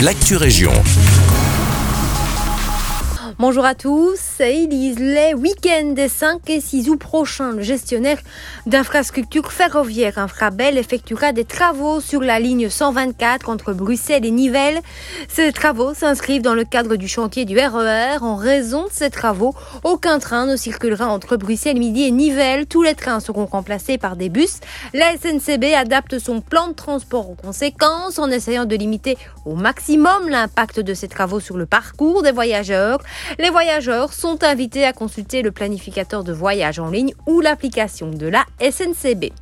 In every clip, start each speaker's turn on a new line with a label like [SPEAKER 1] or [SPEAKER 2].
[SPEAKER 1] l'actu région.
[SPEAKER 2] Bonjour à tous, Élise. Les week-ends des 5 et 6 août prochains, le gestionnaire d'infrastructures ferroviaires Infrabel effectuera des travaux sur la ligne 124 entre Bruxelles et Nivelles. Ces travaux s'inscrivent dans le cadre du chantier du RER. En raison de ces travaux, aucun train ne circulera entre Bruxelles, Midi et Nivelles. Tous les trains seront remplacés par des bus. La SNCB adapte son plan de transport aux conséquences en essayant de limiter au maximum l'impact de ces travaux sur le parcours des voyageurs. Les voyageurs sont invités à consulter le planificateur de voyage en ligne ou l'application de la SNCB.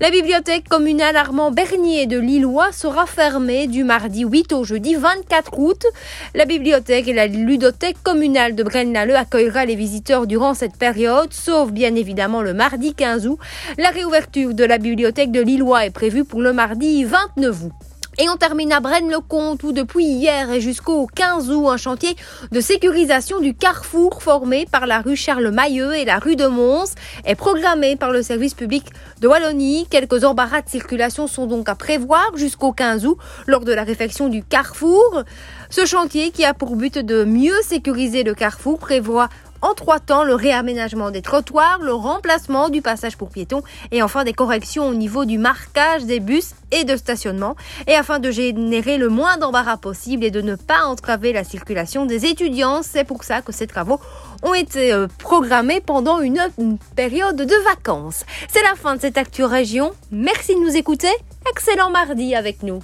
[SPEAKER 2] La bibliothèque communale Armand Bernier de Lillois sera fermée du mardi 8 au jeudi 24 août. La bibliothèque et la ludothèque communale de Braine-l'Alleud accueillera les visiteurs durant cette période, sauf bien évidemment le mardi 15 août. La réouverture de la bibliothèque de Lillois est prévue pour le mardi 29 août. Et on termine à Braine-le-Comte où depuis hier et jusqu'au 15 août, un chantier de sécurisation du carrefour formé par la rue Charles-Mailleux et la rue de Mons est programmé par le service public de Wallonie. Quelques embarras de circulation sont donc à prévoir jusqu'au 15 août lors de la réfection du carrefour. Ce chantier qui a pour but de mieux sécuriser le carrefour prévoit en trois temps le réaménagement des trottoirs, le remplacement du passage pour piétons et enfin des corrections au niveau du marquage des bus et de stationnement et afin de générer le moins d'embarras possible et de ne pas entraver la circulation des étudiants. C'est pour ça que ces travaux ont été euh, programmés pendant une, une période de vacances. C'est la fin de cette Actu Région. Merci de nous écouter. Excellent mardi avec nous.